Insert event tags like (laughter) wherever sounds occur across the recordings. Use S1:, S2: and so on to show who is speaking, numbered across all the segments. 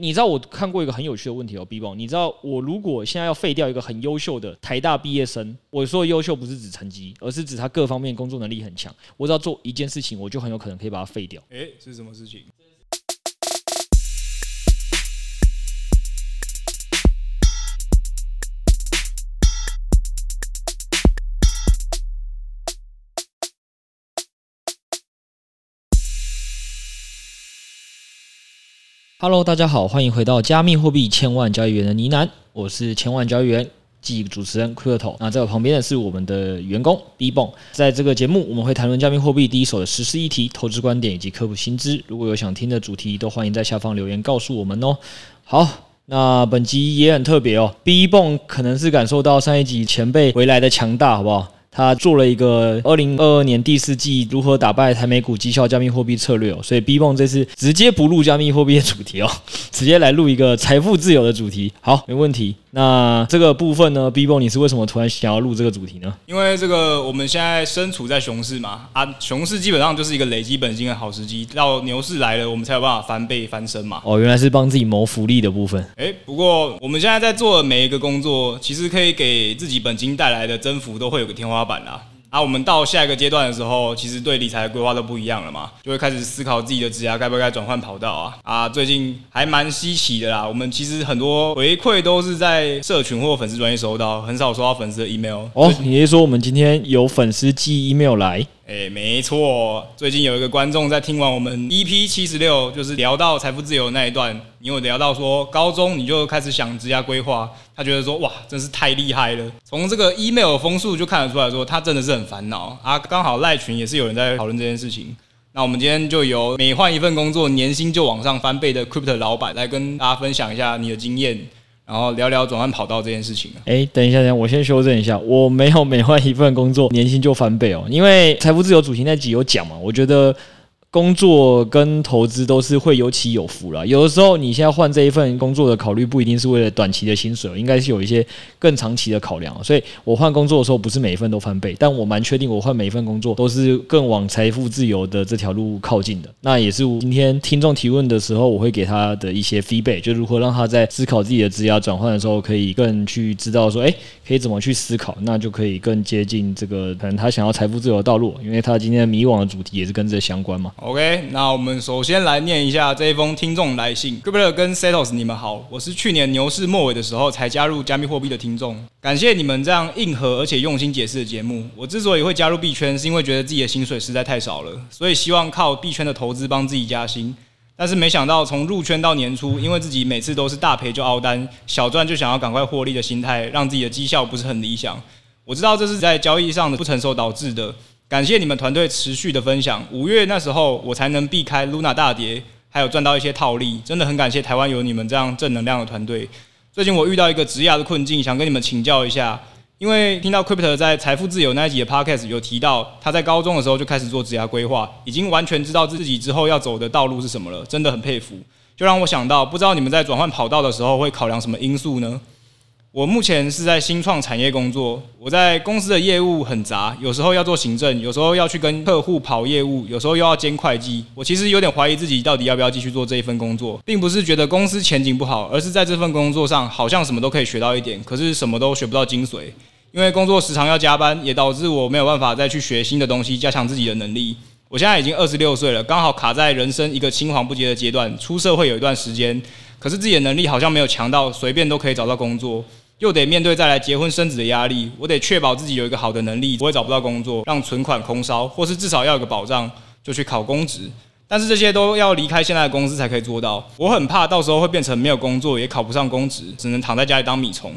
S1: 你知道我看过一个很有趣的问题哦，B 宝，你知道我如果现在要废掉一个很优秀的台大毕业生，我说优秀不是指成绩，而是指他各方面工作能力很强，我只要做一件事情，我就很有可能可以把它废掉。
S2: 诶，是什么事情
S1: ？Hello，大家好，欢迎回到加密货币千万交易员的呢喃，我是千万交易员暨主持人 Crypto。那在我旁边的是我们的员工 B 棒。在这个节目，我们会谈论加密货币第一手的时事议题、投资观点以及科普新知。如果有想听的主题，都欢迎在下方留言告诉我们哦。好，那本集也很特别哦，B 棒可能是感受到上一集前辈回来的强大，好不好？他做了一个二零二二年第四季如何打败台美股绩效加密货币策略哦，所以 B 棒这次直接不录加密货币的主题哦，(laughs) 直接来录一个财富自由的主题。好，没问题。那这个部分呢，B 棒你是为什么突然想要录这个主题呢？
S2: 因为这个我们现在身处在熊市嘛，啊，熊市基本上就是一个累积本金的好时机，到牛市来了，我们才有办法翻倍翻身嘛。
S1: 哦，原来是帮自己谋福利的部分。
S2: 诶，不过我们现在在做的每一个工作，其实可以给自己本金带来的增幅都会有个天花板啦。啊，我们到下一个阶段的时候，其实对理财的规划都不一样了嘛，就会开始思考自己的职业该不该转换跑道啊。啊，最近还蛮稀奇的啦，我们其实很多回馈都是在社群或粉丝专业收到，很少收到粉丝的 email。
S1: 哦，你是说我们今天有粉丝寄 email 来？
S2: 哎，没错，最近有一个观众在听完我们 EP 七十六，就是聊到财富自由那一段，你有聊到说高中你就开始想职业规划，他觉得说哇，真是太厉害了。从这个 email 的封数就看得出来说他真的是很烦恼啊。刚好赖群也是有人在讨论这件事情，那我们今天就由每换一份工作年薪就往上翻倍的 Crypto 老板来跟大家分享一下你的经验。然后聊聊转换跑道这件事情。
S1: 哎，等一下，等一下，我先修正一下，我没有每换一份工作年薪就翻倍哦，因为财富自由主题那集有讲嘛，我觉得。工作跟投资都是会有起有伏啦。有的时候你现在换这一份工作的考虑不一定是为了短期的薪水，应该是有一些更长期的考量。所以我换工作的时候不是每一份都翻倍，但我蛮确定我换每一份工作都是更往财富自由的这条路靠近的。那也是今天听众提问的时候，我会给他的一些 feedback，就如何让他在思考自己的职业转换的时候，可以更去知道说，哎，可以怎么去思考，那就可以更接近这个可能他想要财富自由的道路，因为他今天迷惘的主题也是跟这相关嘛。
S2: OK，那我们首先来念一下这一封听众来信。Crypto 跟 Setos，你们好，我是去年牛市末尾的时候才加入加密货币的听众，感谢你们这样硬核而且用心解释的节目。我之所以会加入币圈，是因为觉得自己的薪水实在太少了，所以希望靠币圈的投资帮自己加薪。但是没想到从入圈到年初，因为自己每次都是大赔就凹单，小赚就想要赶快获利的心态，让自己的绩效不是很理想。我知道这是在交易上的不成熟导致的。感谢你们团队持续的分享。五月那时候，我才能避开 Luna 大跌，还有赚到一些套利，真的很感谢台湾有你们这样正能量的团队。最近我遇到一个职涯的困境，想跟你们请教一下。因为听到 Crypto 在财富自由那一集的 Podcast 有提到，他在高中的时候就开始做职涯规划，已经完全知道自己之后要走的道路是什么了，真的很佩服。就让我想到，不知道你们在转换跑道的时候会考量什么因素呢？我目前是在新创产业工作，我在公司的业务很杂，有时候要做行政，有时候要去跟客户跑业务，有时候又要兼会计。我其实有点怀疑自己到底要不要继续做这一份工作，并不是觉得公司前景不好，而是在这份工作上好像什么都可以学到一点，可是什么都学不到精髓。因为工作时常要加班，也导致我没有办法再去学新的东西，加强自己的能力。我现在已经二十六岁了，刚好卡在人生一个青黄不接的阶段，出社会有一段时间，可是自己的能力好像没有强到随便都可以找到工作。又得面对再来结婚生子的压力，我得确保自己有一个好的能力，不会找不到工作，让存款空烧，或是至少要有个保障，就去考公职。但是这些都要离开现在的公司才可以做到，我很怕到时候会变成没有工作，也考不上公职，只能躺在家里当米虫。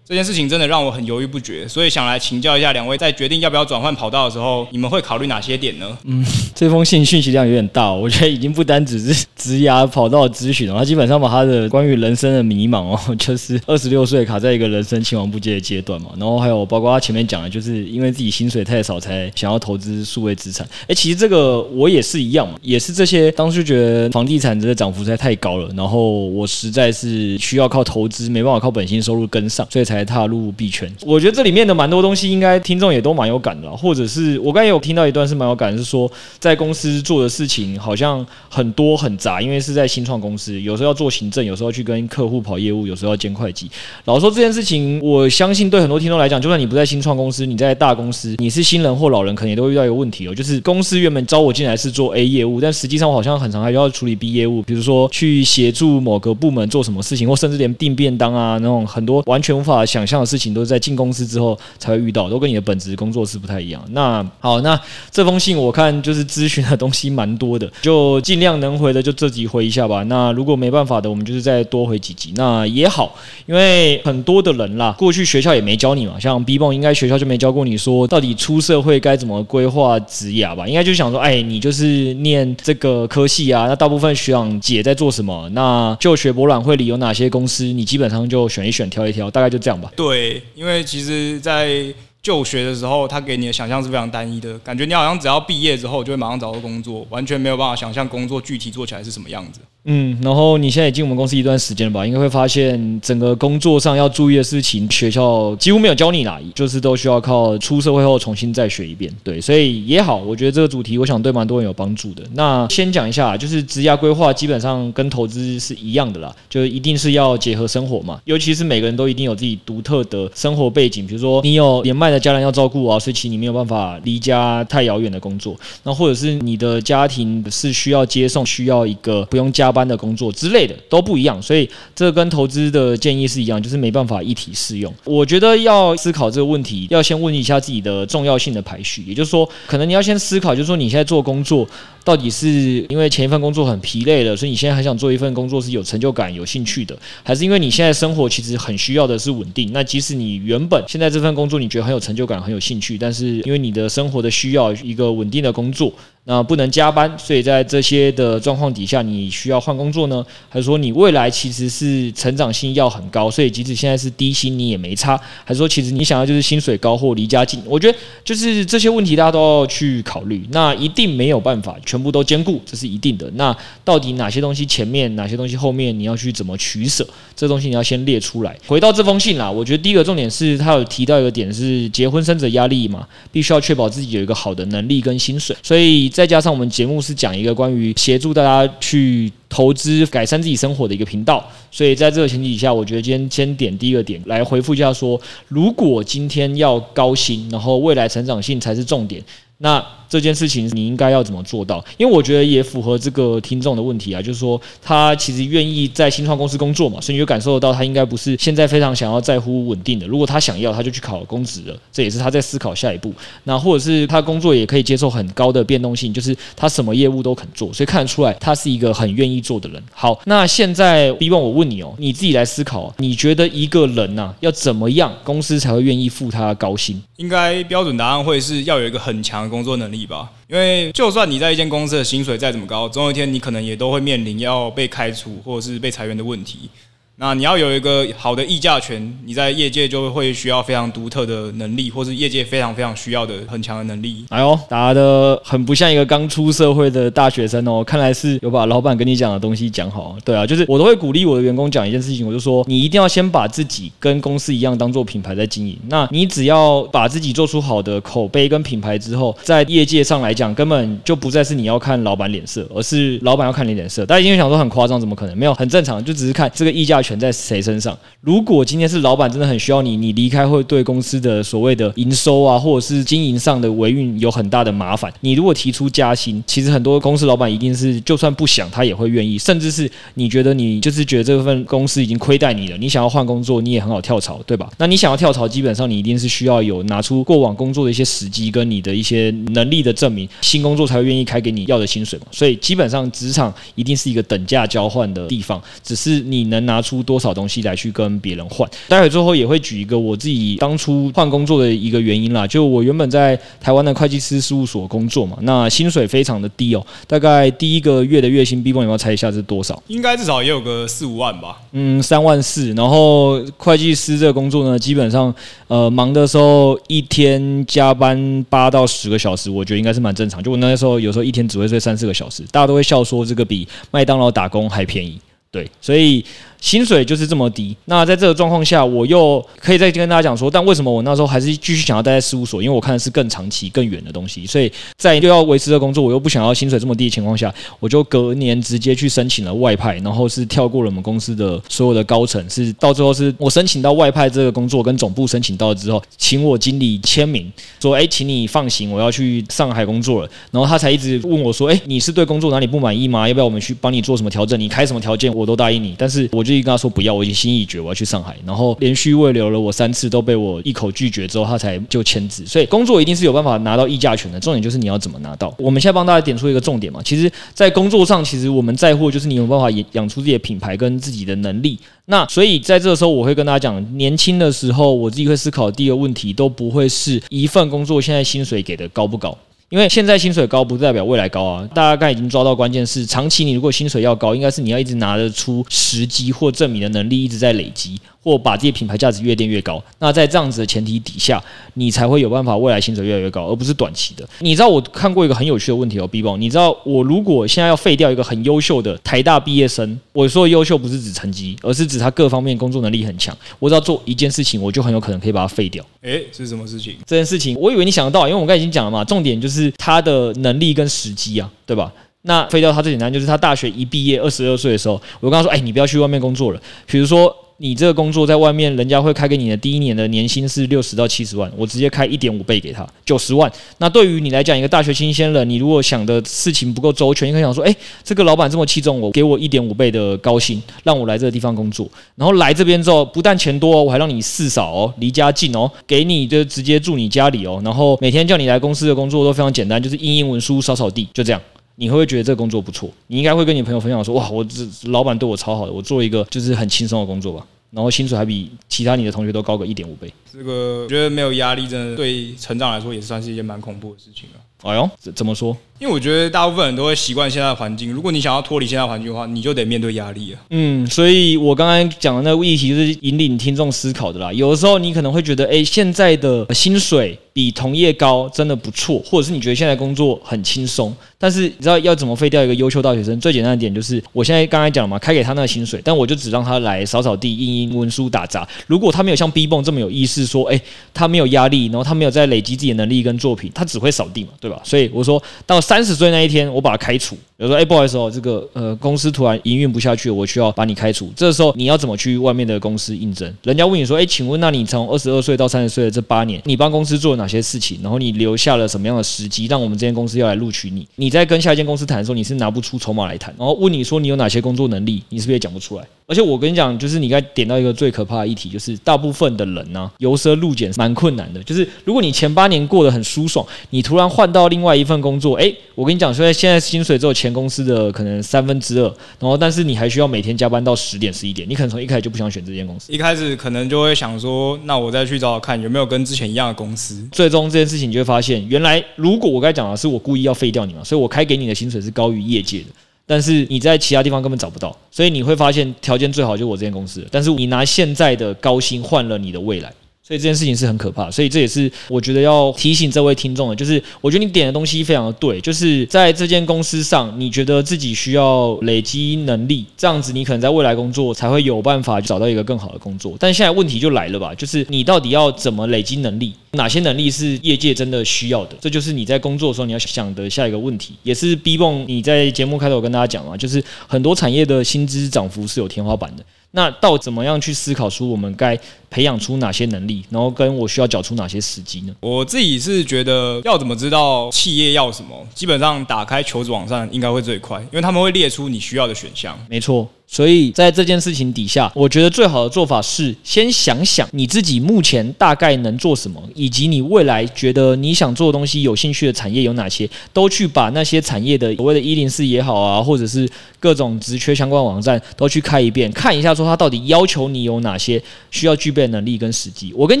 S2: 这件事情真的让我很犹豫不决，所以想来请教一下两位，在决定要不要转换跑道的时候，你们会考虑哪些点呢？
S1: 嗯，这封信讯息量有点大，我觉得已经不单只是职涯跑道咨询了，他基本上把他的关于人生的迷茫哦，(laughs) 就是二十六岁卡在一个人生青黄不接的阶段嘛，然后还有包括他前面讲的，就是因为自己薪水太少才想要投资数位资产。哎，其实这个我也是一样嘛，也是这些当初觉得房地产的涨幅实在太高了，然后我实在是需要靠投资，没办法靠本薪收入跟上，所以才。才踏入币圈。我觉得这里面的蛮多东西，应该听众也都蛮有感的，或者是我刚才有听到一段是蛮有感，是说在公司做的事情好像很多很杂，因为是在新创公司，有时候要做行政，有时候去跟客户跑业务，有时候要兼会计。老实说这件事情，我相信对很多听众来讲，就算你不在新创公司，你在大公司，你是新人或老人，可能也都会遇到一个问题哦，就是公司原本招我进来是做 A 业务，但实际上我好像很常还要处理 B 业务，比如说去协助某个部门做什么事情，或甚至连订便当啊那种很多完全无法想象的事情，都是在进公司之后才会遇到，都跟你的本职工作是不太一样。那好，那这封信我看就是咨询的东西蛮多的，就尽量能回的就这集回一下吧。那如果没办法的，我们就是再多回几集，那也好，因为很多的人啦，过去学校也没教你嘛，像 B 棒应该学校就没教过你说到底出社会该怎么规划职业吧？应该就想说，哎，你就是念这个科系啊，那大部分学长姐在做什么？那就学博览会里有哪些公司？你基本上就选一选，挑一挑，大概就这样
S2: 对，因为其实，在就学的时候，他给你的想象是非常单一的，感觉你好像只要毕业之后就会马上找到工作，完全没有办法想象工作具体做起来是什么样子。
S1: 嗯，然后你现在也进我们公司一段时间了吧？应该会发现整个工作上要注意的事情，学校几乎没有教你啦，就是都需要靠出社会后重新再学一遍。对，所以也好，我觉得这个主题我想对蛮多人有帮助的。那先讲一下，就是职涯规划基本上跟投资是一样的啦，就是一定是要结合生活嘛。尤其是每个人都一定有自己独特的生活背景，比如说你有年迈的家人要照顾啊，所以其实你没有办法离家太遥远的工作。那或者是你的家庭是需要接送，需要一个不用加班的工作之类的都不一样，所以这跟投资的建议是一样，就是没办法一体适用。我觉得要思考这个问题，要先问一下自己的重要性的排序，也就是说，可能你要先思考，就是说你现在做工作，到底是因为前一份工作很疲累了，所以你现在很想做一份工作是有成就感、有兴趣的，还是因为你现在生活其实很需要的是稳定？那即使你原本现在这份工作你觉得很有成就感、很有兴趣，但是因为你的生活的需要一个稳定的工作。那不能加班，所以在这些的状况底下，你需要换工作呢？还是说你未来其实是成长性要很高，所以即使现在是低薪你也没差？还是说其实你想要就是薪水高或离家近？我觉得就是这些问题大家都要去考虑。那一定没有办法全部都兼顾，这是一定的。那到底哪些东西前面，哪些东西后面，你要去怎么取舍？这东西你要先列出来。回到这封信啦，我觉得第一个重点是他有提到一个点是结婚生子压力嘛，必须要确保自己有一个好的能力跟薪水，所以。再加上我们节目是讲一个关于协助大家去投资、改善自己生活的一个频道，所以在这个前提下，我觉得今天先点第一个点来回复一下说，如果今天要高薪，然后未来成长性才是重点，那。这件事情你应该要怎么做到？因为我觉得也符合这个听众的问题啊，就是说他其实愿意在新创公司工作嘛，所以你就感受得到他应该不是现在非常想要在乎稳定的。如果他想要，他就去考公职了，这也是他在思考下一步。那或者是他工作也可以接受很高的变动性，就是他什么业务都肯做，所以看得出来他是一个很愿意做的人。好，那现在 B 问我问你哦，你自己来思考，你觉得一个人呐、要怎么样公司才会愿意付他高薪？
S2: 应该标准答案会是要有一个很强工作能力吧。因为就算你在一间公司的薪水再怎么高，总有一天你可能也都会面临要被开除或者是被裁员的问题。那你要有一个好的议价权，你在业界就会需要非常独特的能力，或是业界非常非常需要的很强的能力。
S1: 哎呦，答的很不像一个刚出社会的大学生哦，看来是有把老板跟你讲的东西讲好。对啊，就是我都会鼓励我的员工讲一件事情，我就说你一定要先把自己跟公司一样当做品牌在经营。那你只要把自己做出好的口碑跟品牌之后，在业界上来讲，根本就不再是你要看老板脸色，而是老板要看你脸色。大家一定想说很夸张，怎么可能？没有，很正常，就只是看这个议价。权在谁身上？如果今天是老板真的很需要你，你离开会对公司的所谓的营收啊，或者是经营上的维运有很大的麻烦。你如果提出加薪，其实很多公司老板一定是就算不想，他也会愿意。甚至是你觉得你就是觉得这份公司已经亏待你了，你想要换工作，你也很好跳槽，对吧？那你想要跳槽，基本上你一定是需要有拿出过往工作的一些时机跟你的一些能力的证明，新工作才会愿意开给你要的薪水嘛。所以基本上职场一定是一个等价交换的地方，只是你能拿出。多少东西来去跟别人换？待会最后也会举一个我自己当初换工作的一个原因啦。就我原本在台湾的会计师事务所工作嘛，那薪水非常的低哦，大概第一个月的月薪，B 有没有猜一下是多少？
S2: 应该至少也有个四五万吧。
S1: 嗯，三万四。然后会计师这个工作呢，基本上呃忙的时候一天加班八到十个小时，我觉得应该是蛮正常。就我那时候有时候一天只会睡三四个小时，大家都会笑说这个比麦当劳打工还便宜。对，所以。薪水就是这么低。那在这个状况下，我又可以再跟大家讲说，但为什么我那时候还是继续想要待在事务所？因为我看的是更长期、更远的东西。所以在又要维持的工作，我又不想要薪水这么低的情况下，我就隔年直接去申请了外派，然后是跳过了我们公司的所有的高层，是到最后是我申请到外派这个工作，跟总部申请到了之后，请我经理签名说：“哎，请你放行，我要去上海工作了。”然后他才一直问我说：“哎，你是对工作哪里不满意吗？要不要我们去帮你做什么调整？你开什么条件，我都答应你。”但是我就跟他说不要，我已经心意已决，我要去上海。然后连续未留了我三次，都被我一口拒绝之后，他才就签字。所以工作一定是有办法拿到议价权的，重点就是你要怎么拿到。我们现在帮大家点出一个重点嘛，其实，在工作上，其实我们在乎就是你有办法养养出自己的品牌跟自己的能力。那所以在这个时候，我会跟大家讲，年轻的时候，我自己会思考第一个问题，都不会是一份工作现在薪水给的高不高。因为现在薪水高不代表未来高啊，大家刚才已经抓到关键是，长期你如果薪水要高，应该是你要一直拿得出时机或证明的能力一直在累积。或把自己品牌价值越垫越高，那在这样子的前提底下，你才会有办法未来薪水越来越高，而不是短期的。你知道我看过一个很有趣的问题哦，B 宝，你知道我如果现在要废掉一个很优秀的台大毕业生，我说的优秀不是指成绩，而是指他各方面工作能力很强，我只要做一件事情，我就很有可能可以把它废掉。
S2: 诶，是什么事情？
S1: 这件事情我以为你想得到，因为我们刚才已经讲了嘛，重点就是他的能力跟时机啊，对吧？那废掉他最简单，就是他大学一毕业二十二岁的时候，我跟他说，哎，你不要去外面工作了，比如说。你这个工作在外面，人家会开给你的第一年的年薪是六十到七十万，我直接开一点五倍给他，九十万。那对于你来讲，一个大学新鲜人，你如果想的事情不够周全，你可以想说，诶，这个老板这么器重我，给我一点五倍的高薪，让我来这个地方工作。然后来这边之后，不但钱多，我还让你四少哦，离家近哦，给你就直接住你家里哦。然后每天叫你来公司的工作都非常简单，就是印印文书、扫扫地，就这样。你会不会觉得这个工作不错？你应该会跟你朋友分享说，哇，我这老板对我超好的，我做一个就是很轻松的工作吧。然后薪水还比其他你的同学都高个一点五倍，
S2: 这个我觉得没有压力，真的对成长来说也算是一件蛮恐怖的事情了。
S1: 哎呦，怎怎么说？
S2: 因为我觉得大部分人都会习惯现在的环境，如果你想要脱离现在环境的话，你就得面对压力啊。
S1: 嗯，所以我刚刚讲的那个议题就是引领听众思考的啦。有的时候你可能会觉得，哎，现在的薪水比同业高，真的不错，或者是你觉得现在工作很轻松。但是你知道要怎么废掉一个优秀大学生？最简单的点就是，我现在刚才讲了嘛，开给他那个薪水，但我就只让他来扫扫地、印印文书、打杂。如果他没有像 B 泵这么有意识，说，哎，他没有压力，然后他没有在累积自己的能力跟作品，他只会扫地嘛，对吧？所以我说到三十岁那一天，我把他开除。比如说，哎，不好意思哦，这个呃公司突然营运不下去，我需要把你开除。这个时候你要怎么去外面的公司应征？人家问你说，哎，请问那你从二十二岁到三十岁的这八年，你帮公司做了哪些事情？然后你留下了什么样的时机，让我们这间公司要来录取你？你在跟下一间公司谈的时候，你是拿不出筹码来谈。然后问你说你有哪些工作能力，你是不是也讲不出来？而且我跟你讲，就是你该点到一个最可怕的议题，就是大部分的人呢、啊，由奢入俭蛮困难的。就是如果你前八年过得很舒爽，你突然换到另外一份工作，诶，我跟你讲，说现在薪水只有前公司的可能。嗯，三分之二，然后但是你还需要每天加班到十点十一点，你可能从一开始就不想选这间公司，
S2: 一开始可能就会想说，那我再去找找看有没有跟之前一样的公司。
S1: 最终这件事情你就会发现，原来如果我该讲的是我故意要废掉你嘛，所以我开给你的薪水是高于业界的，但是你在其他地方根本找不到，所以你会发现条件最好就我这间公司，但是你拿现在的高薪换了你的未来。所以这件事情是很可怕，所以这也是我觉得要提醒这位听众的，就是我觉得你点的东西非常的对，就是在这间公司上，你觉得自己需要累积能力，这样子你可能在未来工作才会有办法找到一个更好的工作。但现在问题就来了吧，就是你到底要怎么累积能力？哪些能力是业界真的需要的？这就是你在工作的时候你要想的下一个问题，也是 B 蹦你在节目开头跟大家讲嘛，就是很多产业的薪资涨幅是有天花板的。那到怎么样去思考出我们该培养出哪些能力，然后跟我需要缴出哪些时机呢？
S2: 我自己是觉得要怎么知道企业要什么，基本上打开求职网站应该会最快，因为他们会列出你需要的选项。
S1: 没错。所以在这件事情底下，我觉得最好的做法是先想想你自己目前大概能做什么，以及你未来觉得你想做的东西有兴趣的产业有哪些，都去把那些产业的所谓的“一零四”也好啊，或者是各种职缺相关网站都去开一遍，看一下说他到底要求你有哪些需要具备能力跟时机。我跟你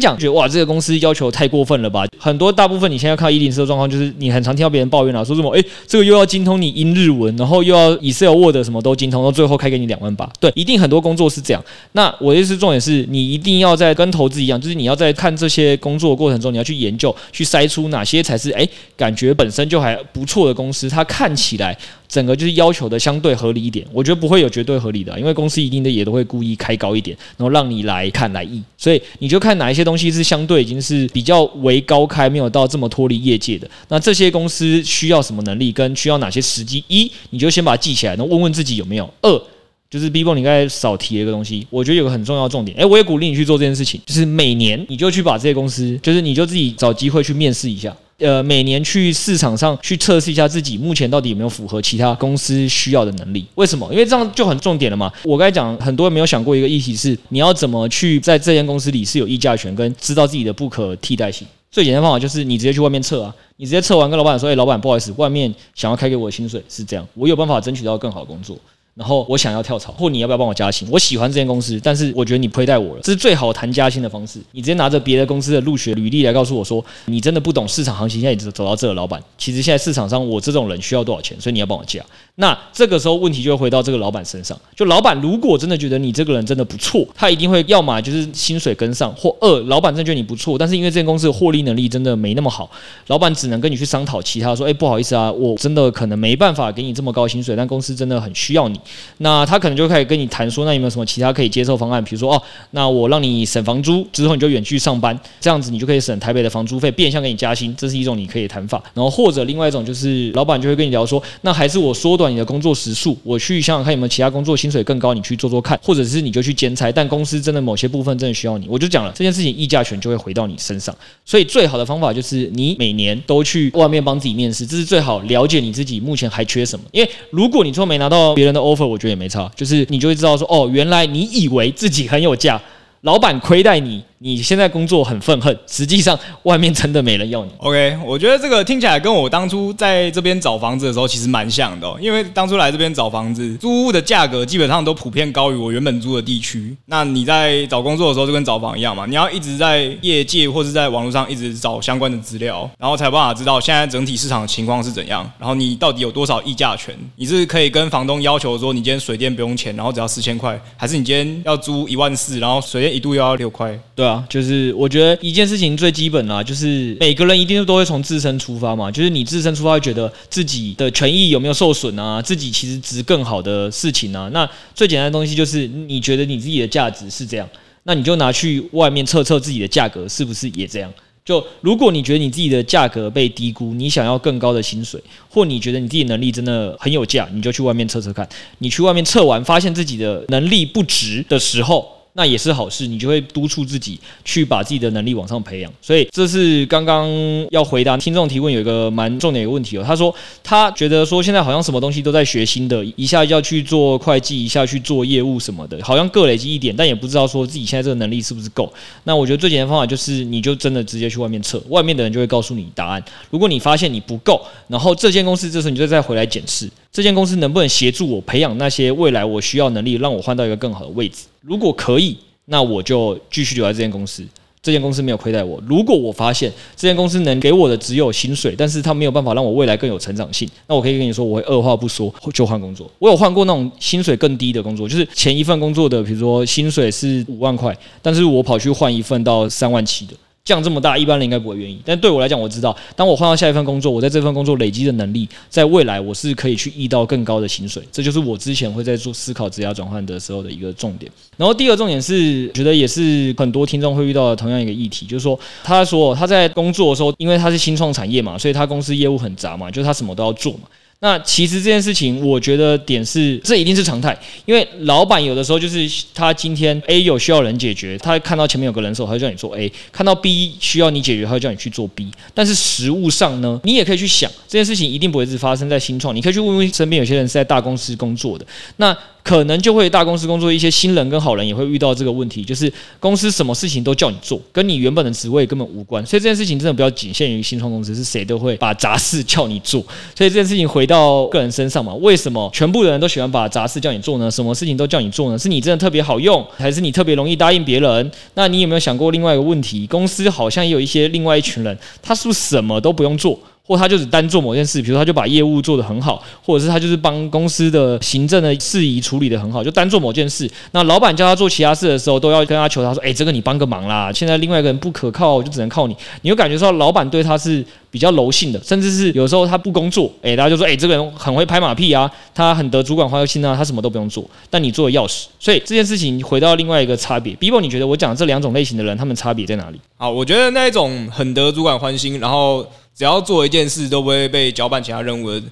S1: 讲，觉得哇，这个公司要求太过分了吧？很多大部分你现在看一零四的状况，就是你很常听到别人抱怨啊，说什么诶，这个又要精通你英日文，然后又要 Excel、Word 什么都精通，到最后开给你两。两万八。对，一定很多工作是这样。那我的意思重点是你一定要在跟投资一样，就是你要在看这些工作过程中，你要去研究，去筛出哪些才是诶感觉本身就还不错的公司，它看起来。整个就是要求的相对合理一点，我觉得不会有绝对合理的，因为公司一定的也都会故意开高一点，然后让你来看来议，所以你就看哪一些东西是相对已经是比较为高开，没有到这么脱离业界的，那这些公司需要什么能力，跟需要哪些时机？一，你就先把它记起来，然后问问自己有没有。二，就是 Bbo 你刚才少提了一个东西，我觉得有个很重要的重点，诶，我也鼓励你去做这件事情，就是每年你就去把这些公司，就是你就自己找机会去面试一下。呃，每年去市场上去测试一下自己目前到底有没有符合其他公司需要的能力？为什么？因为这样就很重点了嘛。我刚才讲，很多人没有想过一个议题是，你要怎么去在这间公司里是有议价权，跟知道自己的不可替代性。最简单方法就是你直接去外面测啊，你直接测完跟老板说，哎，老板，不好意思，外面想要开给我的薪水是这样，我有办法争取到更好的工作。然后我想要跳槽，或你要不要帮我加薪？我喜欢这间公司，但是我觉得你亏待我了，这是最好谈加薪的方式。你直接拿着别的公司的入学履历来告诉我说，你真的不懂市场行情，现在你走到这，老板，其实现在市场上我这种人需要多少钱，所以你要帮我加。那这个时候问题就会回到这个老板身上，就老板如果真的觉得你这个人真的不错，他一定会要么就是薪水跟上，或二老板真觉得你不错，但是因为这间公司的获利能力真的没那么好，老板只能跟你去商讨其他，说，哎，不好意思啊，我真的可能没办法给你这么高薪水，但公司真的很需要你，那他可。能就开始跟你谈说，那有没有什么其他可以接受方案？比如说，哦，那我让你省房租，之后你就远去上班，这样子你就可以省台北的房租费，变相给你加薪，这是一种你可以谈法。然后或者另外一种就是，老板就会跟你聊说，那还是我缩短你的工作时数，我去想想看有没有其他工作薪水更高，你去做做看，或者是你就去兼差，但公司真的某些部分真的需要你，我就讲了这件事情，议价权就会回到你身上。所以最好的方法就是你每年都去外面帮自己面试，这是最好了解你自己目前还缺什么。因为如果你说没拿到别人的 offer，我觉得也没差，就是你就会知道。说哦，原来你以为自己很有价，老板亏待你。你现在工作很愤恨，实际上外面真的没人要你。
S2: OK，我觉得这个听起来跟我当初在这边找房子的时候其实蛮像的，因为当初来这边找房子，租屋的价格基本上都普遍高于我原本租的地区。那你在找工作的时候就跟找房一样嘛，你要一直在业界或是在网络上一直找相关的资料，然后才有办法知道现在整体市场的情况是怎样，然后你到底有多少议价权？你是可以跟房东要求说你今天水电不用钱，然后只要四千块，还是你今天要租一万四，然后水电一度要六块？
S1: 对啊，就是我觉得一件事情最基本啊，就是每个人一定都会从自身出发嘛，就是你自身出发觉得自己的权益有没有受损啊，自己其实值更好的事情啊。那最简单的东西就是你觉得你自己的价值是这样，那你就拿去外面测测自己的价格是不是也这样。就如果你觉得你自己的价格被低估，你想要更高的薪水，或你觉得你自己能力真的很有价，你就去外面测测看。你去外面测完，发现自己的能力不值的时候。那也是好事，你就会督促自己去把自己的能力往上培养。所以这是刚刚要回答听众提问有一个蛮重点的问题哦。他说他觉得说现在好像什么东西都在学新的，一下要去做会计，一下去做业务什么的，好像各累积一点，但也不知道说自己现在这个能力是不是够。那我觉得最简单方法就是你就真的直接去外面测，外面的人就会告诉你答案。如果你发现你不够，然后这间公司这时候你就再回来检视。这间公司能不能协助我培养那些未来我需要能力，让我换到一个更好的位置？如果可以，那我就继续留在这间公司。这间公司没有亏待我。如果我发现这间公司能给我的只有薪水，但是他没有办法让我未来更有成长性，那我可以跟你说，我会二话不说就换工作。我有换过那种薪水更低的工作，就是前一份工作的，比如说薪水是五万块，但是我跑去换一份到三万七的。降这么大，一般人应该不会愿意。但对我来讲，我知道，当我换到下一份工作，我在这份工作累积的能力，在未来我是可以去遇到更高的薪水。这就是我之前会在做思考职涯转换的时候的一个重点。然后第二个重点是，觉得也是很多听众会遇到的同样一个议题，就是说，他说他在工作的时候，因为他是新创产业嘛，所以他公司业务很杂嘛，就是他什么都要做嘛。那其实这件事情，我觉得点是，这一定是常态，因为老板有的时候就是他今天 A 有需要人解决，他看到前面有个人手，他就叫你做 A；看到 B 需要你解决，他就叫你去做 B。但是实务上呢，你也可以去想，这件事情一定不会是发生在新创，你可以去问问身边有些人是在大公司工作的，那。可能就会大公司工作一些新人跟好人也会遇到这个问题，就是公司什么事情都叫你做，跟你原本的职位根本无关。所以这件事情真的不要仅限于新创公司，是谁都会把杂事叫你做。所以这件事情回到个人身上嘛，为什么全部的人都喜欢把杂事叫你做呢？什么事情都叫你做呢？是你真的特别好用，还是你特别容易答应别人？那你有没有想过另外一个问题？公司好像也有一些另外一群人，他是不是什么都不用做？或他就只单做某件事，比如他就把业务做得很好，或者是他就是帮公司的行政的事宜处理得很好，就单做某件事。那老板叫他做其他事的时候，都要跟他求他说：“哎，这个你帮个忙啦，现在另外一个人不可靠，我就只能靠你。”你会感觉说老板对他是比较柔性的，甚至是有时候他不工作，哎，大家就说：“哎，这个人很会拍马屁啊，他很得主管欢心啊，他什么都不用做，但你做的要死。”所以这件事情回到另外一个差别，Bibo，你觉得我讲这两种类型的人，他们差别在哪里？
S2: 好，我觉得那一种很得主管欢心，然后。只要做一件事都不会被搅拌其他任务的，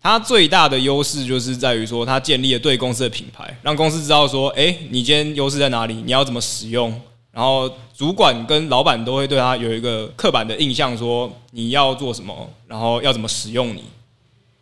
S2: 他最大的优势就是在于说，他建立了对公司的品牌，让公司知道说，诶，你今天优势在哪里，你要怎么使用，然后主管跟老板都会对他有一个刻板的印象，说你要做什么，然后要怎么使用你。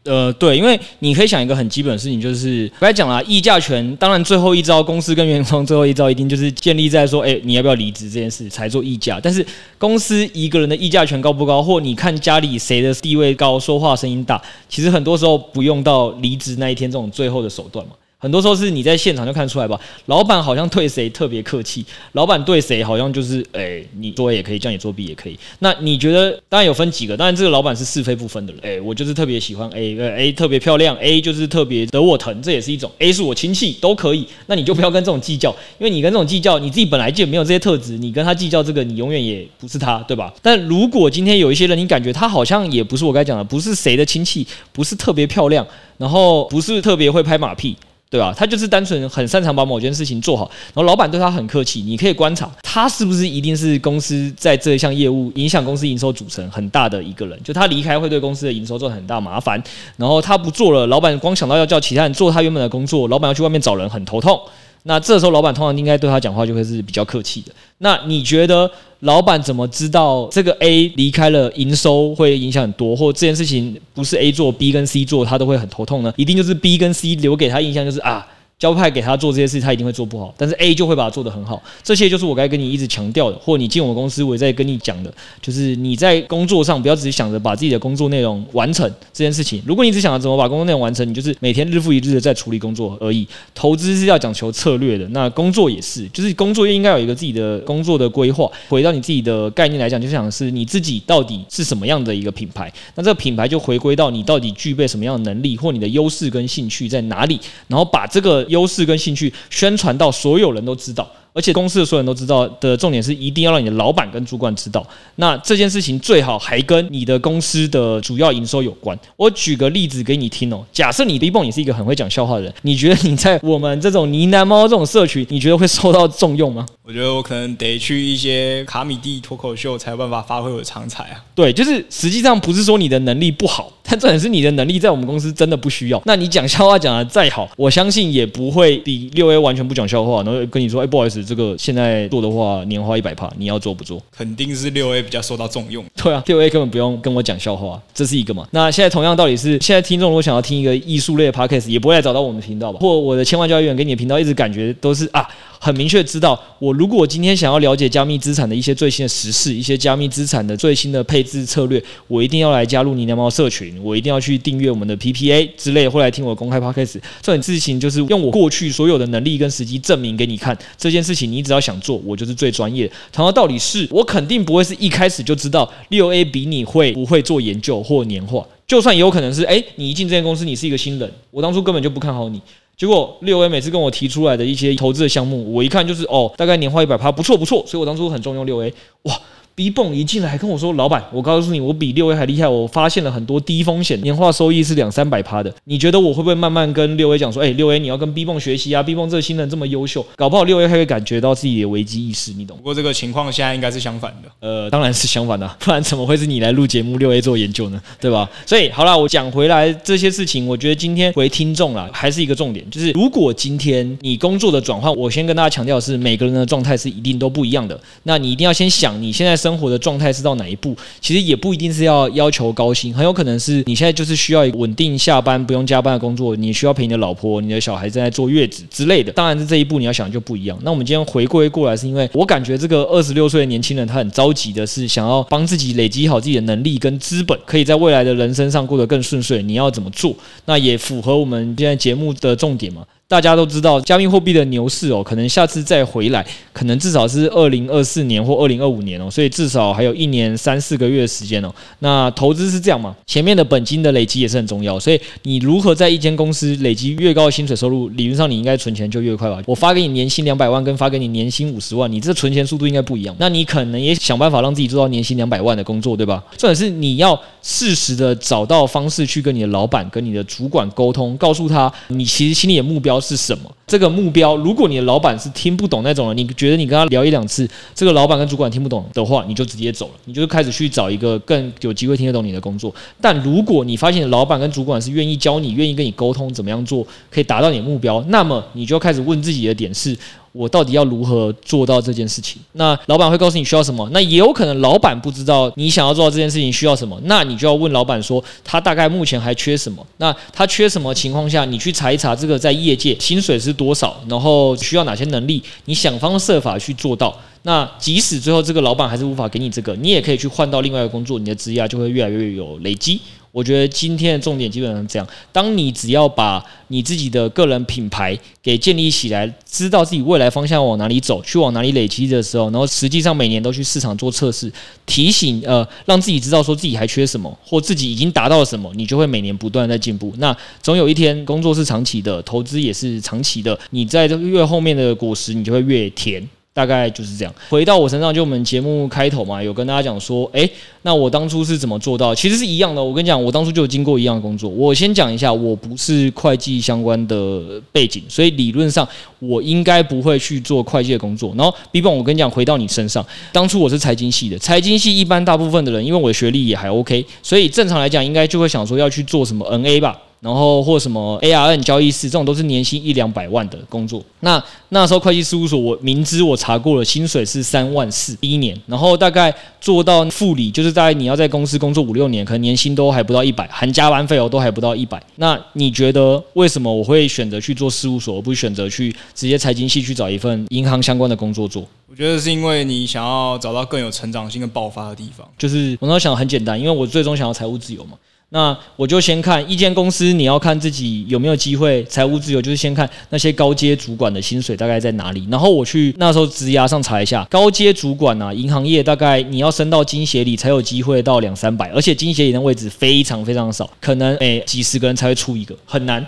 S1: 呃，对，因为你可以想一个很基本的事情，就是刚才讲了议价权，当然最后一招，公司跟员工最后一招一定就是建立在说，哎，你要不要离职这件事才做议价。但是公司一个人的议价权高不高，或你看家里谁的地位高，说话声音大，其实很多时候不用到离职那一天这种最后的手段嘛。很多时候是你在现场就看出来吧，老板好像对谁特别客气，老板对谁好像就是，哎、你作 A 也可以，叫你作 B 也可以。那你觉得，当然有分几个，当然这个老板是是非不分的人。哎、我就是特别喜欢 A，A 特别漂亮，A 就是特别得我疼，这也是一种。A 是我亲戚，都可以。那你就不要跟这种计较，因为你跟这种计较，你自己本来就没有这些特质，你跟他计较这个，你永远也不是他，对吧？但如果今天有一些人，你感觉他好像也不是我该讲的，不是谁的亲戚，不是特别漂亮，然后不是特别会拍马屁。对吧？他就是单纯很擅长把某件事情做好，然后老板对他很客气。你可以观察他是不是一定是公司在这一项业务影响公司营收组成很大的一个人，就他离开会对公司的营收造成很大麻烦。然后他不做了，老板光想到要叫其他人做他原本的工作，老板要去外面找人很头痛。那这时候老板通常应该对他讲话就会是比较客气的。那你觉得老板怎么知道这个 A 离开了营收会影响很多，或这件事情不是 A 做，B 跟 C 做他都会很头痛呢？一定就是 B 跟 C 留给他印象就是啊。交派给他做这些事，他一定会做不好。但是 A 就会把它做得很好。这些就是我该跟你一直强调的，或你进我们公司，我也在跟你讲的，就是你在工作上不要只是想着把自己的工作内容完成这件事情。如果你只想着怎么把工作内容完成，你就是每天日复一日的在处理工作而已。投资是要讲求策略的，那工作也是，就是工作应该有一个自己的工作的规划。回到你自己的概念来讲，就想是你自己到底是什么样的一个品牌？那这个品牌就回归到你到底具备什么样的能力，或你的优势跟兴趣在哪里，然后把这个。优势跟兴趣宣传到所有人都知道。而且公司的所有人都知道的重点是，一定要让你的老板跟主管知道。那这件事情最好还跟你的公司的主要营收有关。我举个例子给你听哦。假设你 Bbo 你是一个很会讲笑话的人，你觉得你在我们这种呢喃猫这种社群，你觉得会受到重用吗？
S2: 我觉得我可能得去一些卡米蒂脱口秀才有办法发挥我的长才啊。
S1: 对，就是实际上不是说你的能力不好，但重点是你的能力在我们公司真的不需要。那你讲笑话讲的再好，我相信也不会比六 A 完全不讲笑话，然后跟你说，哎，不好意思。这个现在做的话，年化一百帕，你要做不做？
S2: 肯定是六 A 比较受到重用。
S1: 对啊，六 A 根本不用跟我讲笑话，这是一个嘛。那现在同样道理是，现在听众如果想要听一个艺术类的 Podcast，也不会来找到我们频道吧？或我的千万交易员给你的频道，一直感觉都是啊。很明确知道，我如果今天想要了解加密资产的一些最新的时事，一些加密资产的最新的配置策略，我一定要来加入呢喃猫社群，我一定要去订阅我们的 PPA 之类，或来听我公开 Podcast。这种事情就是用我过去所有的能力跟时机证明给你看，这件事情你只要想做，我就是最专业。同样道理是，我肯定不会是一开始就知道六 A 比你会不会做研究或年化，就算有可能是，诶，你一进这间公司，你是一个新人，我当初根本就不看好你。结果六 A 每次跟我提出来的一些投资的项目，我一看就是哦，大概年化一百趴，不错不错，所以我当初很重用六 A，哇。Bbo 一进来还跟我说：“老板，我告诉你，我比六 A 还厉害。我发现了很多低风险年化收益是两三百趴的。你觉得我会不会慢慢跟六 A 讲说，哎，六 A 你要跟 Bbo 学习啊？Bbo 这个新人这么优秀，搞不好六 A 还会感觉到自己的危机意识，你懂？
S2: 不过这个情况现在应该是相反的。
S1: 呃，当然是相反的，不然怎么会是你来录节目，六 A 做研究呢？对吧？所以好了，我讲回来这些事情，我觉得今天回听众啦，还是一个重点，就是如果今天你工作的转换，我先跟大家强调的是，每个人的状态是一定都不一样的。那你一定要先想你现在生活的状态是。到哪一步，其实也不一定是要要求高薪，很有可能是你现在就是需要一个稳定下班不用加班的工作，你需要陪你的老婆、你的小孩正在坐月子之类的。当然是这一步你要想就不一样。那我们今天回归过来，是因为我感觉这个二十六岁的年轻人他很着急的是想要帮自己累积好自己的能力跟资本，可以在未来的人生上过得更顺遂。你要怎么做？那也符合我们现在节目的重点嘛。大家都知道，加密货币的牛市哦，可能下次再回来，可能至少是二零二四年或二零二五年哦，所以至少还有一年三四个月的时间哦。那投资是这样嘛？前面的本金的累积也是很重要，所以你如何在一间公司累积越高薪水收入，理论上你应该存钱就越快吧？我发给你年薪两百万，跟发给你年薪五十万，你这存钱速度应该不一样。那你可能也想办法让自己做到年薪两百万的工作，对吧？重点是你要适时的找到方式去跟你的老板、跟你的主管沟通，告诉他你其实心里的目标是什么。这个目标，如果你的老板是听不懂那种的，你觉得你跟他聊一两次，这个老板跟主管听不懂的话，你就直接走了，你就开始去找一个更有机会听得懂你的工作。但如果你发现老板跟主管是愿意教你、愿意跟你沟通怎么样做，可以达到你的目标，那么你就开始问自己的点是。我到底要如何做到这件事情？那老板会告诉你需要什么？那也有可能老板不知道你想要做到这件事情需要什么，那你就要问老板说他大概目前还缺什么？那他缺什么情况下，你去查一查这个在业界薪水是多少，然后需要哪些能力，你想方设法去做到。那即使最后这个老板还是无法给你这个，你也可以去换到另外一个工作，你的职业就会越来越有累积。我觉得今天的重点基本上是这样：当你只要把你自己的个人品牌给建立起来，知道自己未来方向往哪里走，去往哪里累积的时候，然后实际上每年都去市场做测试，提醒呃，让自己知道说自己还缺什么，或自己已经达到了什么，你就会每年不断在进步。那总有一天，工作是长期的，投资也是长期的，你在这个越后面的果实，你就会越甜。大概就是这样。回到我身上，就我们节目开头嘛，有跟大家讲说，诶，那我当初是怎么做到？其实是一样的。我跟你讲，我当初就经过一样的工作。我先讲一下，我不是会计相关的背景，所以理论上我应该不会去做会计的工作。然后，B 棒，我跟你讲，回到你身上，当初我是财经系的，财经系一般大部分的人，因为我的学历也还 OK，所以正常来讲，应该就会想说要去做什么 NA 吧。然后或什么 ARN 交易室这种都是年薪一两百万的工作。那那时候会计事务所，我明知我查过了，薪水是三万四第一年，然后大概做到副理，就是大概你要在公司工作五六年，可能年薪都还不到一百，含加班费哦，都还不到一百。那你觉得为什么我会选择去做事务所，而不选择去直接财经系去找一份银行相关的工作做？
S2: 我觉得是因为你想要找到更有成长性跟爆发的地方。
S1: 就是我那时候想很简单，因为我最终想要财务自由嘛。那我就先看一间公司，你要看自己有没有机会财务自由，就是先看那些高阶主管的薪水大概在哪里。然后我去那时候职涯上查一下，高阶主管啊，银行业大概你要升到经协理才有机会到两三百，而且经协理的位置非常非常少，可能诶、欸、几十个人才会出一个，很难。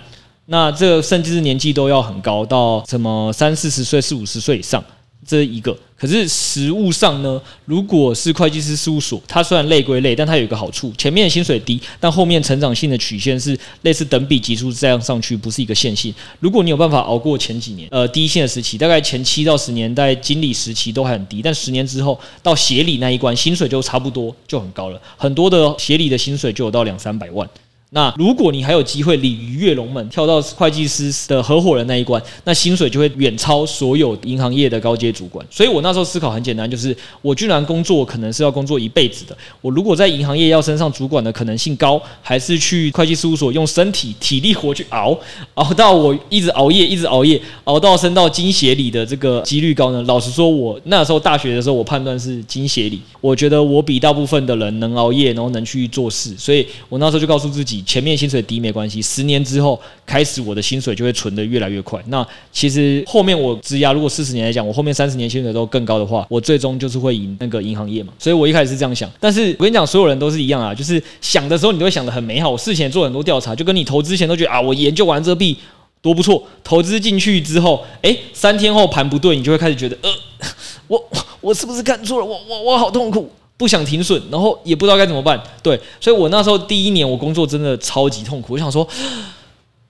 S1: 那这甚至是年纪都要很高，到什么三四十岁、四五十岁以上。这一个，可是实务上呢，如果是会计师事务所，它虽然累归累，但它有一个好处，前面薪水低，但后面成长性的曲线是类似等比级数这样上去，不是一个线性。如果你有办法熬过前几年，呃，低线的时期，大概前七到十年代经理时期都还很低，但十年之后到协理那一关，薪水就差不多就很高了，很多的协理的薪水就有到两三百万。那如果你还有机会鲤鱼跃龙门跳到会计师的合伙人那一关，那薪水就会远超所有银行业的高阶主管。所以我那时候思考很简单，就是我居然工作可能是要工作一辈子的。我如果在银行业要升上主管的可能性高，还是去会计事务所用身体体力活去熬，熬到我一直熬夜，一直熬夜，熬到升到经协理的这个几率高呢？老实说，我那时候大学的时候，我判断是经协理。我觉得我比大部分的人能熬夜，然后能去做事，所以我那时候就告诉自己。前面薪水低没关系，十年之后开始我的薪水就会存得越来越快。那其实后面我质押如果四十年来讲，我后面三十年薪水都更高的话，我最终就是会赢那个银行业嘛。所以我一开始是这样想，但是我跟你讲，所有人都是一样啊，就是想的时候你都会想得很美好。我事前做很多调查，就跟你投资前都觉得啊，我研究完这个币多不错，投资进去之后，诶，三天后盘不对，你就会开始觉得呃，(laughs) 我我是不是看错了？我我我好痛苦。不想停损，然后也不知道该怎么办。对，所以我那时候第一年我工作真的超级痛苦。我想说，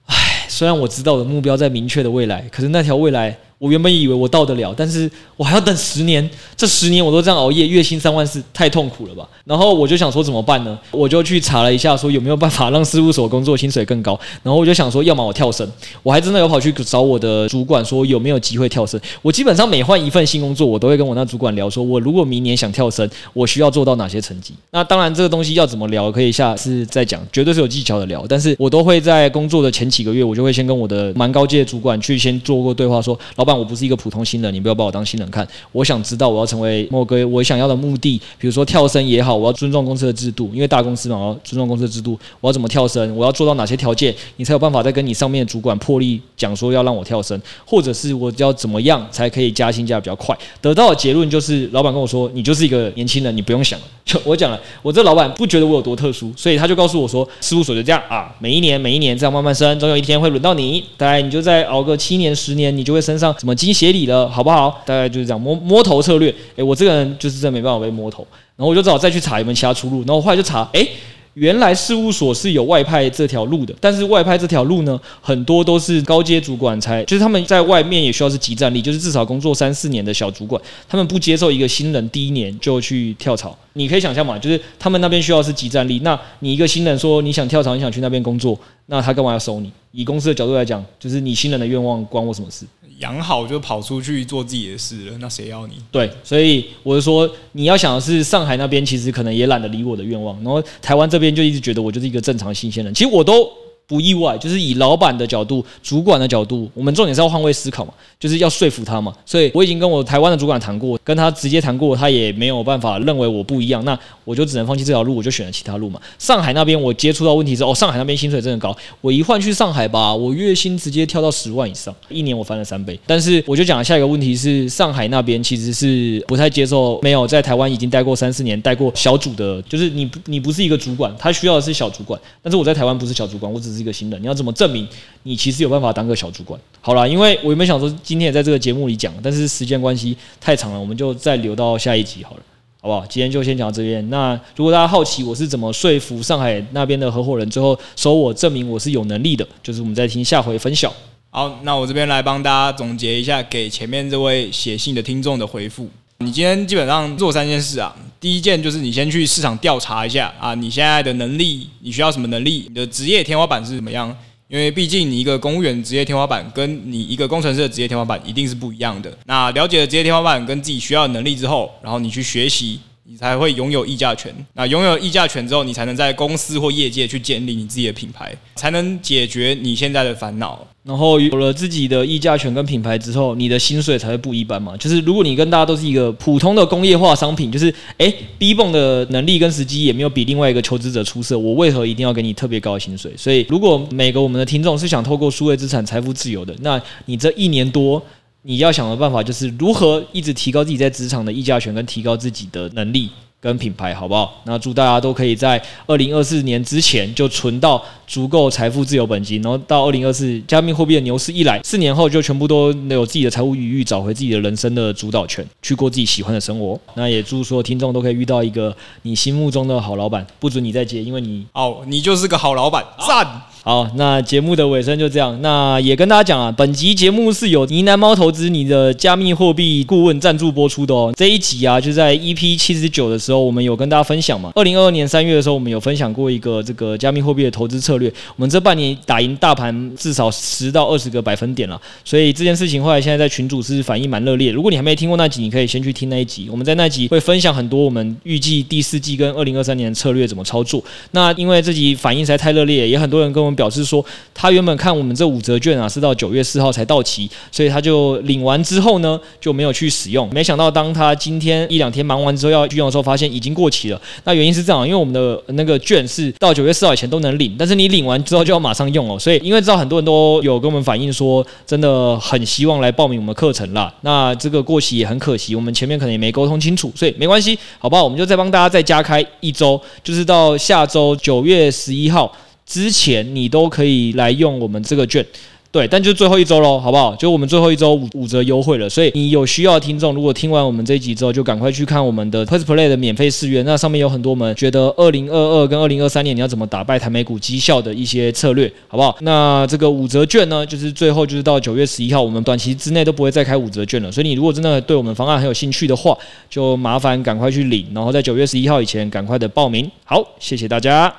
S1: 唉，虽然我知道我的目标在明确的未来，可是那条未来。我原本以为我到得了，但是我还要等十年，这十年我都这样熬夜，月薪三万四，太痛苦了吧？然后我就想说怎么办呢？我就去查了一下，说有没有办法让事务所工作薪水更高。然后我就想说，要么我跳升，我还真的有跑去找我的主管说有没有机会跳升。我基本上每换一份新工作，我都会跟我那主管聊，说我如果明年想跳升，我需要做到哪些成绩？那当然这个东西要怎么聊，可以下次再讲，绝对是有技巧的聊。但是我都会在工作的前几个月，我就会先跟我的蛮高阶主管去先做过对话说，说老板，我不是一个普通新人，你不要把我当新人看。我想知道我要成为莫哥我想要的目的，比如说跳升也好，我要尊重公司的制度，因为大公司嘛，我要尊重公司的制度。我要怎么跳升？我要做到哪些条件，你才有办法再跟你上面的主管破例讲说要让我跳升，或者是我要怎么样才可以加薪加比较快？得到的结论就是，老板跟我说，你就是一个年轻人，你不用想了。就 (laughs) 我讲了，我这老板不觉得我有多特殊，所以他就告诉我说，事务所就这样啊，每一年每一年这样慢慢升，总有一天会轮到你。大概你就再熬个七年十年，你就会升上什么经协理了，好不好？大概就是这样摸摸头策略。诶，我这个人就是真没办法被摸头，然后我就只好再去查有没有其他出路。然后我后来就查，诶。原来事务所是有外派这条路的，但是外派这条路呢，很多都是高阶主管才，就是他们在外面也需要是集战力，就是至少工作三四年的小主管，他们不接受一个新人第一年就去跳槽。你可以想象嘛，就是他们那边需要是集战力，那你一个新人说你想跳槽，你想去那边工作，那他干嘛要收你？以公司的角度来讲，就是你新人的愿望关我什么事？
S2: 养好就跑出去做自己的事了，那谁要你？
S1: 对，所以我就说，你要想的是上海那边，其实可能也懒得理我的愿望，然后台湾这边就一直觉得我就是一个正常新鲜人，其实我都。不意外，就是以老板的角度、主管的角度，我们重点是要换位思考嘛，就是要说服他嘛。所以我已经跟我台湾的主管谈过，跟他直接谈过，他也没有办法认为我不一样，那我就只能放弃这条路，我就选了其他路嘛。上海那边我接触到问题是，哦，上海那边薪水真的高，我一换去上海吧，我月薪直接跳到十万以上，一年我翻了三倍。但是我就讲下一个问题是，上海那边其实是不太接受没有在台湾已经待过三四年、待过小组的，就是你你不是一个主管，他需要的是小主管，但是我在台湾不是小主管，我只是。是一个新人，你要怎么证明你其实有办法当个小主管？好了，因为我原本想说今天也在这个节目里讲，但是时间关系太长了，我们就再留到下一集好了，好不好？今天就先讲到这边。那如果大家好奇我是怎么说服上海那边的合伙人最后收我，证明我是有能力的，就是我们再听下回分晓。
S2: 好，那我这边来帮大家总结一下给前面这位写信的听众的回复。你今天基本上做三件事啊，第一件就是你先去市场调查一下啊，你现在的能力，你需要什么能力，你的职业天花板是怎么样？因为毕竟你一个公务员职业天花板跟你一个工程师的职业天花板一定是不一样的。那了解了职业天花板跟自己需要的能力之后，然后你去学习。你才会拥有议价权。那拥有议价权之后，你才能在公司或业界去建立你自己的品牌，才能解决你现在的烦恼。
S1: 然后有了自己的议价权跟品牌之后，你的薪水才会不一般嘛。就是如果你跟大家都是一个普通的工业化商品，就是诶，B 泵的能力跟时机也没有比另外一个求职者出色，我为何一定要给你特别高的薪水？所以，如果每个我们的听众是想透过数位资产财富自由的，那你这一年多。你要想的办法就是如何一直提高自己在职场的议价权，跟提高自己的能力跟品牌，好不好？那祝大家都可以在二零二四年之前就存到足够财富自由本金，然后到二零二四加密货币的牛市一来，四年后就全部都有自己的财务余裕，找回自己的人生的主导权，去过自己喜欢的生活。那也祝所有听众都可以遇到一个你心目中的好老板，不准你再接，因为你
S2: 哦，你就是个好老板，赞。
S1: 好，那节目的尾声就这样。那也跟大家讲啊，本集节目是由呢喃猫投资你的加密货币顾问赞助播出的哦。这一集啊，就在 EP 七十九的时候，我们有跟大家分享嘛。二零二二年三月的时候，我们有分享过一个这个加密货币的投资策略。我们这半年打赢大盘至少十到二十个百分点了。所以这件事情后来现在在群组是反应蛮热烈。如果你还没听过那集，你可以先去听那一集。我们在那集会分享很多我们预计第四季跟二零二三年策略怎么操作。那因为这集反应实在太热烈，也很多人跟我们。表示说，他原本看我们这五折券啊是到九月四号才到期，所以他就领完之后呢就没有去使用。没想到当他今天一两天忙完之后要去用的时候，发现已经过期了。那原因是这样，因为我们的那个券是到九月四号以前都能领，但是你领完之后就要马上用哦。所以因为知道很多人都有跟我们反映说，真的很希望来报名我们课程啦。那这个过期也很可惜，我们前面可能也没沟通清楚，所以没关系，好不好？我们就再帮大家再加开一周，就是到下周九月十一号。之前你都可以来用我们这个券，对，但就最后一周喽，好不好？就我们最后一周五五折优惠了，所以你有需要的听众，如果听完我们这一集之后，就赶快去看我们的 PressPlay 的免费试阅，那上面有很多我们觉得二零二二跟二零二三年你要怎么打败台美股绩效的一些策略，好不好？那这个五折券呢，就是最后就是到九月十一号，我们短期之内都不会再开五折券了，所以你如果真的对我们方案很有兴趣的话，就麻烦赶快去领，然后在九月十一号以前赶快的报名。好，谢谢大家。